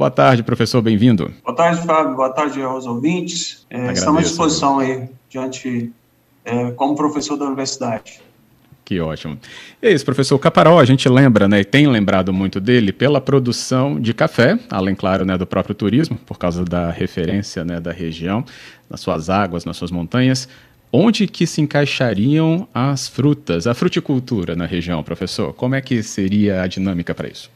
Boa tarde, professor, bem-vindo. Boa tarde, Fábio. Boa tarde aos ouvintes. É, estamos à disposição aí, diante, é, como professor da universidade. Que ótimo. E é isso, professor. Caparó, a gente lembra, né, e tem lembrado muito dele pela produção de café, além, claro, né, do próprio turismo, por causa da referência né, da região, nas suas águas, nas suas montanhas. Onde que se encaixariam as frutas, a fruticultura na região, professor? Como é que seria a dinâmica para isso?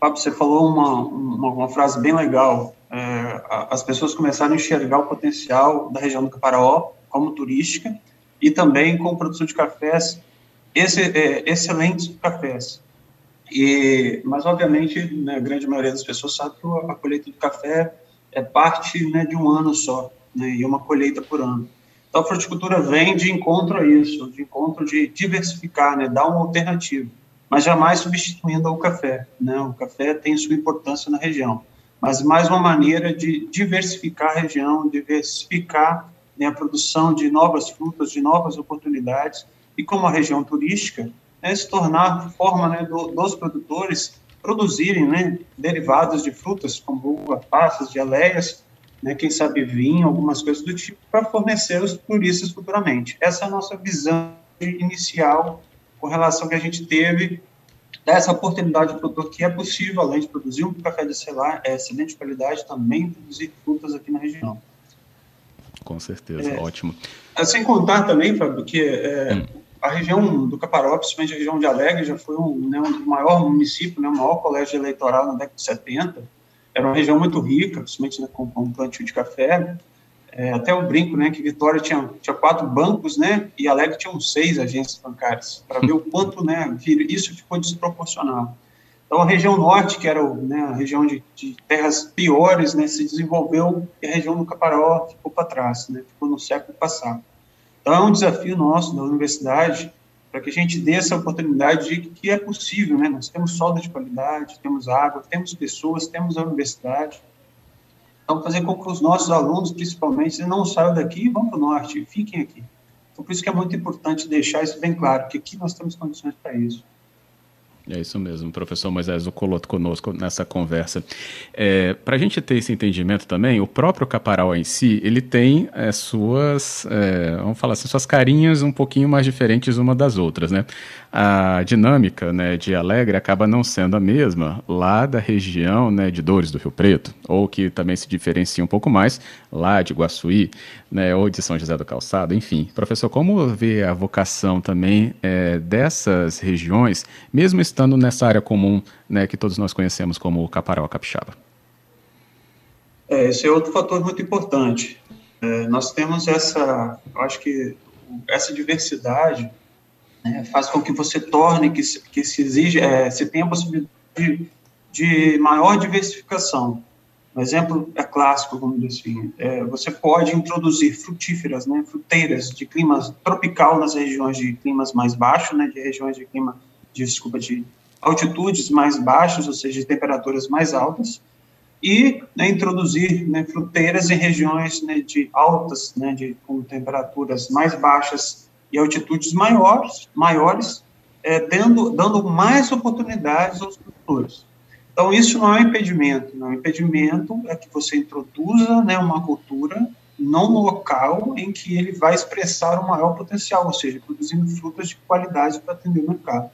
Fábio, você falou uma, uma, uma frase bem legal. É, as pessoas começaram a enxergar o potencial da região do Caparaó como turística e também com produção de cafés esse, é, excelentes cafés. E, mas, obviamente, né, a grande maioria das pessoas sabe que a colheita do café é parte né, de um ano só, né, e uma colheita por ano. Então, a fruticultura vem de encontro a isso, de encontro de diversificar, né, dar uma alternativa, mas jamais substituindo o café. Né, o café tem sua importância na região, mas mais uma maneira de diversificar a região, diversificar né, a produção de novas frutas, de novas oportunidades, e como a região turística, né, se tornar forma né, do, dos produtores produzirem né, derivados de frutas, como uva, passas, geleias, né, quem sabe vinho, algumas coisas do tipo, para fornecer os turistas futuramente. Essa é a nossa visão inicial com relação que a gente teve dessa oportunidade de produtor que é possível, além de produzir um café de celular, é excelente qualidade, também produzir frutas aqui na região. Com certeza, é, ótimo. É, sem contar também, Fábio, que é, hum. a região do Caparó, principalmente a região de Alegre, já foi um, né, um maior município, né, o maior colégio eleitoral na década de 70. Era uma região muito rica, principalmente né, com, com plantio de café. É, até o brinco, né, que Vitória tinha, tinha quatro bancos, né, e Alegre tinha seis agências bancárias, para ver o quanto, né, isso ficou desproporcional. Então, a região norte, que era né, a região de, de, terras piores, né, se desenvolveu e a região do Caparó ficou para trás, né, ficou no século passado. Então, é um desafio nosso da universidade para que a gente dê essa oportunidade de que é possível, né? Nós temos solo de qualidade, temos água, temos pessoas, temos a universidade. Então, fazer com que os nossos alunos, principalmente, não saiam daqui e vão para o norte, fiquem aqui. Então, por isso que é muito importante deixar isso bem claro, que aqui nós temos condições para isso. É isso mesmo, professor Moisés Ocoloto conosco nessa conversa. É, Para a gente ter esse entendimento também, o próprio Caparal em si, ele tem é, suas, é, vamos falar assim, suas carinhas um pouquinho mais diferentes uma das outras, né? A dinâmica né, de Alegre acaba não sendo a mesma lá da região né, de Dores do Rio Preto, ou que também se diferencia um pouco mais lá de Guaçuí, né, ou de São José do Calçado, enfim. Professor, como vê a vocação também é, dessas regiões, mesmo estando nessa área comum né, que todos nós conhecemos como o Caparau Capixaba? É, esse é outro fator muito importante. É, nós temos essa, acho que essa diversidade né, faz com que você torne, que se, que se exige, é, se tenha a possibilidade de, de maior diversificação. Um exemplo é clássico, vamos dizer assim, é, você pode introduzir frutíferas, né, fruteiras de clima tropical nas regiões de climas mais baixos, né, de regiões de clima de, desculpa, de altitudes mais baixas, ou seja, de temperaturas mais altas, e né, introduzir né, fruteiras em regiões né, de altas, né, de, com temperaturas mais baixas e altitudes maiores, maiores é, dando, dando mais oportunidades aos produtores. Então, isso não é um impedimento. Não. O impedimento é que você introduza né, uma cultura num local em que ele vai expressar o maior potencial, ou seja, produzindo frutas de qualidade para atender o mercado.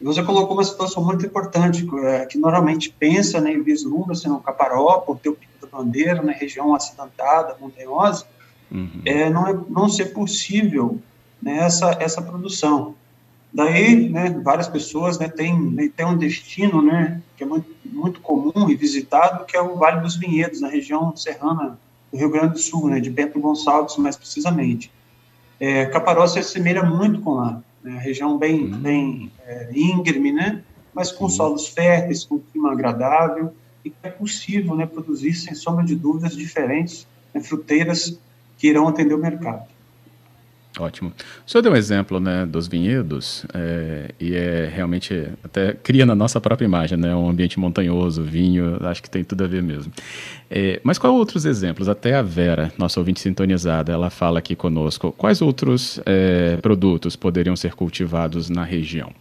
E você colocou uma situação muito importante, é, que normalmente pensa né, e vislumbra assim, no Caparó, por ter o Pico da Bandeira, na né, região acidentada, montanhosa, uhum. é, não, é, não ser possível né, essa, essa produção. Daí, né, várias pessoas né, têm, né, têm um destino né, que é muito, muito comum e visitado, que é o Vale dos Vinhedos, na região serrana do Rio Grande do Sul, né, de Bento Gonçalves, mais precisamente. É, Caparó se assemelha muito com lá né, região bem, uhum. bem é, íngreme, né, mas com uhum. solos férteis, com clima agradável, e que é possível né, produzir, sem sombra de dúvidas, diferentes né, fruteiras que irão atender o mercado. Ótimo. O senhor deu um exemplo né, dos vinhedos, é, e é realmente, até cria na nossa própria imagem, né, um ambiente montanhoso, vinho, acho que tem tudo a ver mesmo. É, mas quais outros exemplos? Até a Vera, nossa ouvinte sintonizada, ela fala aqui conosco, quais outros é, produtos poderiam ser cultivados na região?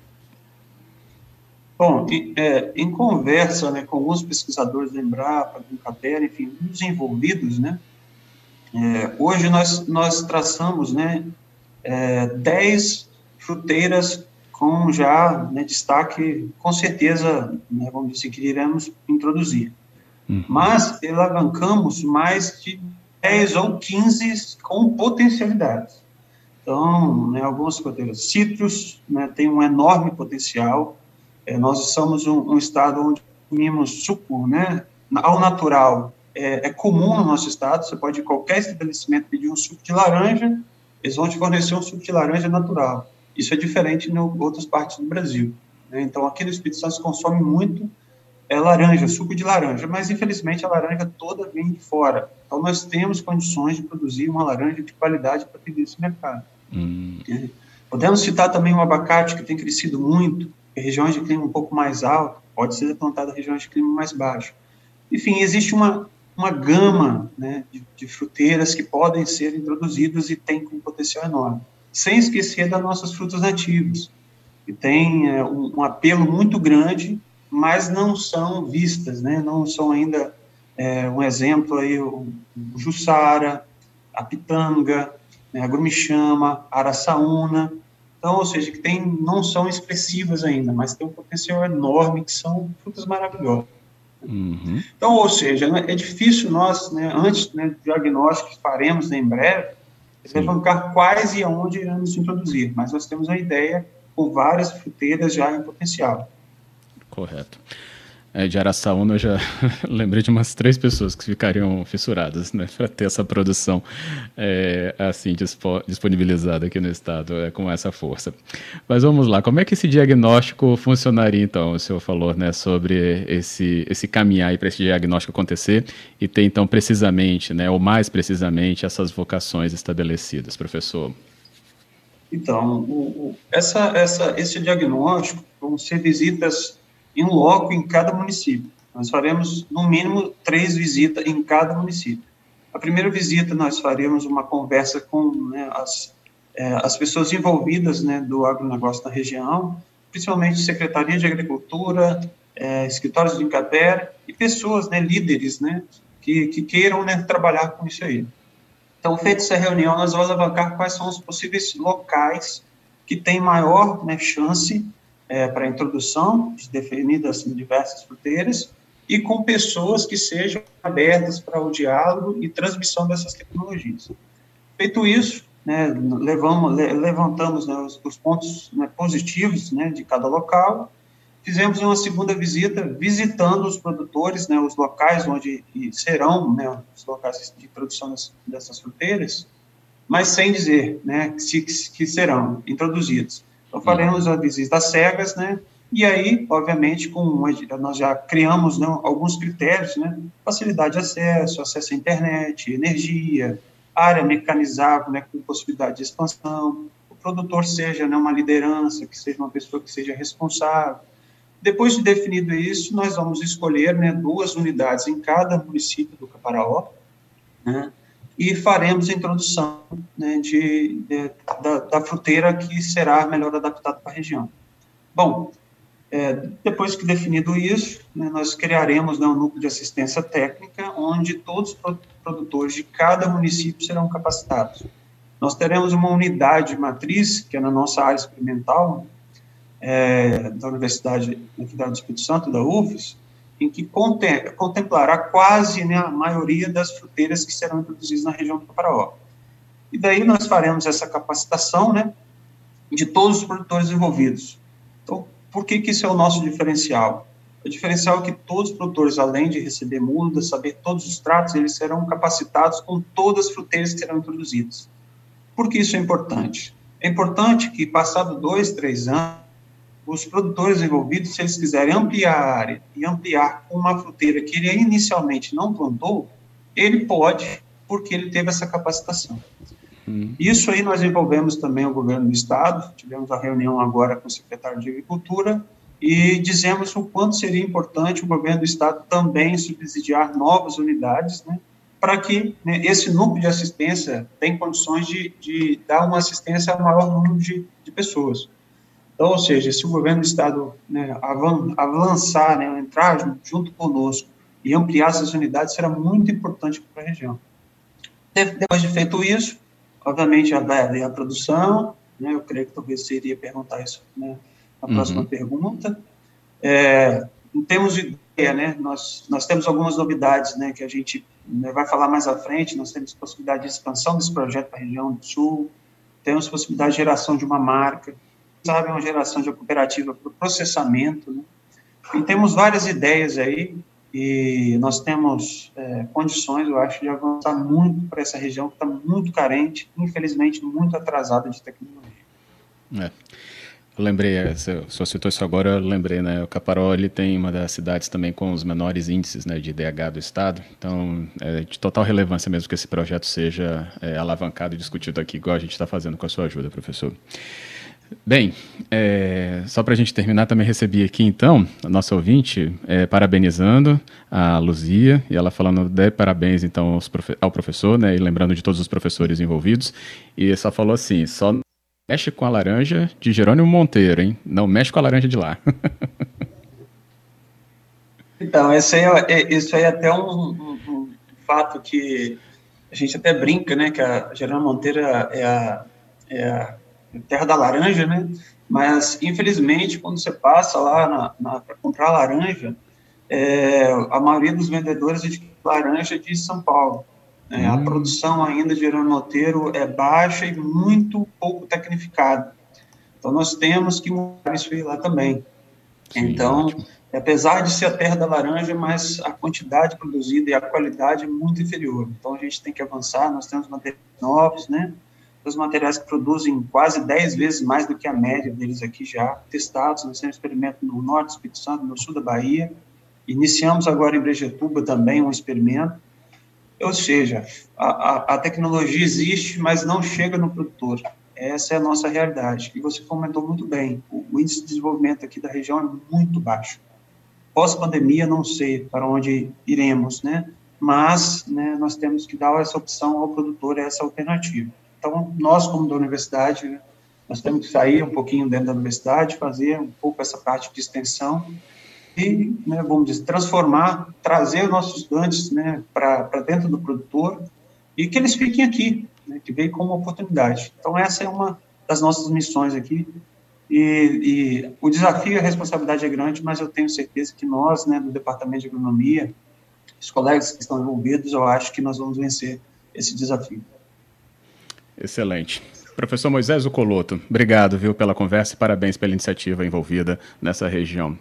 Bom, é, em conversa né, com alguns pesquisadores da Embrapa, do Capera, enfim, os envolvidos, né, é, hoje nós, nós traçamos né, é, 10 fruteiras com já né, destaque, com certeza, né, vamos dizer que iremos introduzir. Uhum. Mas alavancamos mais de 10 ou 15 com potencialidades. Então, né, algumas fruteiras. Citros né, tem um enorme potencial, é, nós somos um, um, estado onde consumimos suco, né, ao natural. É, é, comum no nosso estado, você pode ir em qualquer estabelecimento pedir um suco de laranja, eles vão te fornecer um suco de laranja natural. Isso é diferente em outras partes do Brasil. Né? Então, aqui no Espírito Santo se consome muito é, laranja, suco de laranja, mas infelizmente a laranja toda vem de fora. Então, nós temos condições de produzir uma laranja de qualidade para pedir esse mercado. Hum. É. Podemos citar também o abacate, que tem crescido muito, regiões de clima um pouco mais alto, pode ser plantado em regiões de clima mais baixo. Enfim, existe uma, uma gama né, de, de, fruteiras que podem ser introduzidas e tem um potencial enorme, sem esquecer das nossas frutas nativas, que têm é, um, um, apelo muito grande, mas não são vistas, né, não são ainda, é, um exemplo aí, o, o Jussara, a Pitanga, né, a Grumichama, a Araçaúna, então, ou seja, que tem, não são expressivas ainda, mas tem um potencial enorme, que são frutas maravilhosas. Uhum. Então, ou seja, né, é difícil nós, né, antes né, do diagnóstico que faremos em breve, levantar quais e aonde iremos introduzir, mas nós temos a ideia com várias fruteiras já em potencial. Correto é, de Araçaúna, eu já lembrei de umas três pessoas que ficariam fissuradas, né, para ter essa produção é, assim dispo, disponibilizada aqui no estado é, com essa força. Mas vamos lá, como é que esse diagnóstico funcionaria então? O senhor falou, né, sobre esse esse caminhar para esse diagnóstico acontecer e ter então precisamente, né, ou mais precisamente essas vocações estabelecidas, professor. Então, o, o, essa, essa, esse diagnóstico vão ser visitas em loco em cada município. Nós faremos, no mínimo, três visitas em cada município. A primeira visita, nós faremos uma conversa com né, as, é, as pessoas envolvidas né, do agronegócio na região, principalmente Secretaria de Agricultura, é, escritórios de Incater e pessoas, né, líderes, né, que, que queiram né, trabalhar com isso aí. Então, feita essa reunião, nós vamos alavancar quais são os possíveis locais que têm maior né, chance é, para introdução de definidas diversas fruteiras e com pessoas que sejam abertas para o diálogo e transmissão dessas tecnologias. Feito isso, né, levamos, levantamos né, os, os, pontos né, positivos né, de cada local, fizemos uma segunda visita visitando os produtores, né, os locais onde serão né, os locais de produção dessas, fruteiras, mas sem dizer que, que serão introduzidos. Então, faremos a visita às cegas, né? E aí, obviamente, com nós já criamos né, alguns critérios, né? Facilidade de acesso, acesso à internet, energia, área mecanizável, né, com possibilidade de expansão, o produtor seja né, uma liderança, que seja uma pessoa que seja responsável. Depois de definido isso, nós vamos escolher né, duas unidades em cada município do Caparaó, né, e faremos a introdução né, de, de da, da, fruteira que será melhor adaptada para a região. Bom, é, depois que definido isso, né, nós criaremos né, um núcleo de assistência técnica, onde todos os produtores de cada município serão capacitados. Nós teremos uma unidade matriz, que é na nossa área experimental, é, da Universidade Federal do Espírito Santo, da UFES, em que contemplará quase né, a maioria das fruteiras que serão introduzidas na região do Caparaó. E daí nós faremos essa capacitação né, de todos os produtores envolvidos. Então, por que, que isso é o nosso diferencial? O diferencial é que todos os produtores, além de receber mudas, saber todos os tratos, eles serão capacitados com todas as fruteiras que serão introduzidas. Por que isso é importante? É importante que, passado dois, três anos, os produtores envolvidos, se eles quiserem ampliar a área e ampliar com uma fruteira que ele inicialmente não plantou, ele pode, porque ele teve essa capacitação. Hum. Isso aí nós envolvemos também o governo do estado, tivemos a reunião agora com o secretário de Agricultura e dizemos o quanto seria importante o governo do estado também subsidiar novas unidades, né, para que né, esse núcleo de assistência tenha condições de, de, dar uma assistência a maior número de, de pessoas. Então, ou seja, se o governo do Estado né, avançar, né, entrar junto conosco e ampliar essas unidades, será muito importante para a região. Depois de feito isso, obviamente, vai haver a produção, né, eu creio que talvez você iria perguntar isso né, na próxima uhum. pergunta. É, em termos de ideia, né, nós, nós temos algumas novidades né, que a gente né, vai falar mais à frente, nós temos possibilidade de expansão desse projeto para a região do Sul, temos possibilidade de geração de uma marca, sabe, uma geração de cooperativa para o processamento, né? E temos várias ideias aí, e nós temos é, condições, eu acho, de avançar muito para essa região que está muito carente, infelizmente muito atrasada de tecnologia. É. Eu lembrei, é, só citou isso agora, eu lembrei, né? O Caparó ele tem uma das cidades também com os menores índices né, de IDH do estado, então é de total relevância mesmo que esse projeto seja é, alavancado e discutido aqui, igual a gente está fazendo com a sua ajuda, professor. Bem, é, só para a gente terminar, também recebi aqui então a nossa ouvinte é, parabenizando a Luzia e ela falando de parabéns então profe ao professor, né, e lembrando de todos os professores envolvidos. E só falou assim: só mexe com a laranja de Jerônimo Monteiro, hein? Não mexe com a laranja de lá. então, esse aí, é, é, isso aí é até um, um, um, fato que a gente até brinca, né, que a Jerônimo Monteiro é a, é a terra da laranja, né? Mas, infelizmente, quando você passa lá para comprar laranja, é, a maioria dos vendedores é de laranja de São Paulo. Né? Hum. A produção ainda de Jerônimo Monteiro é baixa e muito pouco tecnificada. Então, nós temos que mudar isso aí lá também. Sim, então, ótimo. apesar de ser a terra da laranja, mas a quantidade produzida e a qualidade é muito inferior. Então, a gente tem que avançar, nós temos materiais novos, né? Os materiais que produzem quase 10 vezes mais do que a média deles aqui já testados. Nós temos experimento no norte do Espírito Santo, no sul da Bahia. Iniciamos agora em Brejetuba também um experimento. Ou seja, a, a, a tecnologia existe, mas não chega no produtor. Essa é a nossa realidade. E você comentou muito bem, o, o índice de desenvolvimento aqui da região é muito baixo. Pós-pandemia, não sei para onde iremos, né? Mas né, nós temos que dar essa opção ao produtor, essa alternativa. Então, nós, como da universidade, né, nós temos que sair um pouquinho dentro da universidade, fazer um pouco essa parte de extensão e, né, vamos dizer, transformar, trazer os nossos estudantes né, para dentro do produtor e que eles fiquem aqui, né, que veem como oportunidade. Então, essa é uma das nossas missões aqui. E, e, o desafio e a responsabilidade é grande, mas eu tenho certeza que nós, né, do Departamento de Agronomia, os colegas que estão envolvidos, eu acho que nós vamos vencer esse desafio. Excelente. Professor Moisés Ocoloto, obrigado viu, pela conversa e parabéns pela iniciativa envolvida nessa região.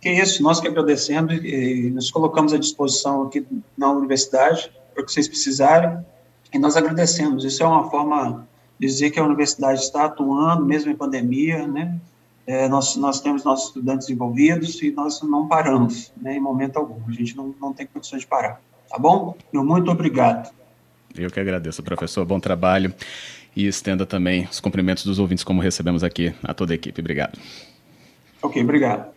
Que isso, nós que agradecemos e nos colocamos à disposição aqui na universidade para o que vocês precisarem e nós agradecemos. Isso é uma forma de dizer que a universidade está atuando, mesmo em pandemia, né? É, nós, nós temos nossos estudantes envolvidos e nós não paramos, né, em momento algum. A gente não, não tem condições de parar. Tá bom? Meu muito obrigado. Eu que agradeço, professor. Bom trabalho. E estenda também os cumprimentos dos ouvintes, como recebemos aqui, a toda a equipe. Obrigado. Ok, obrigado.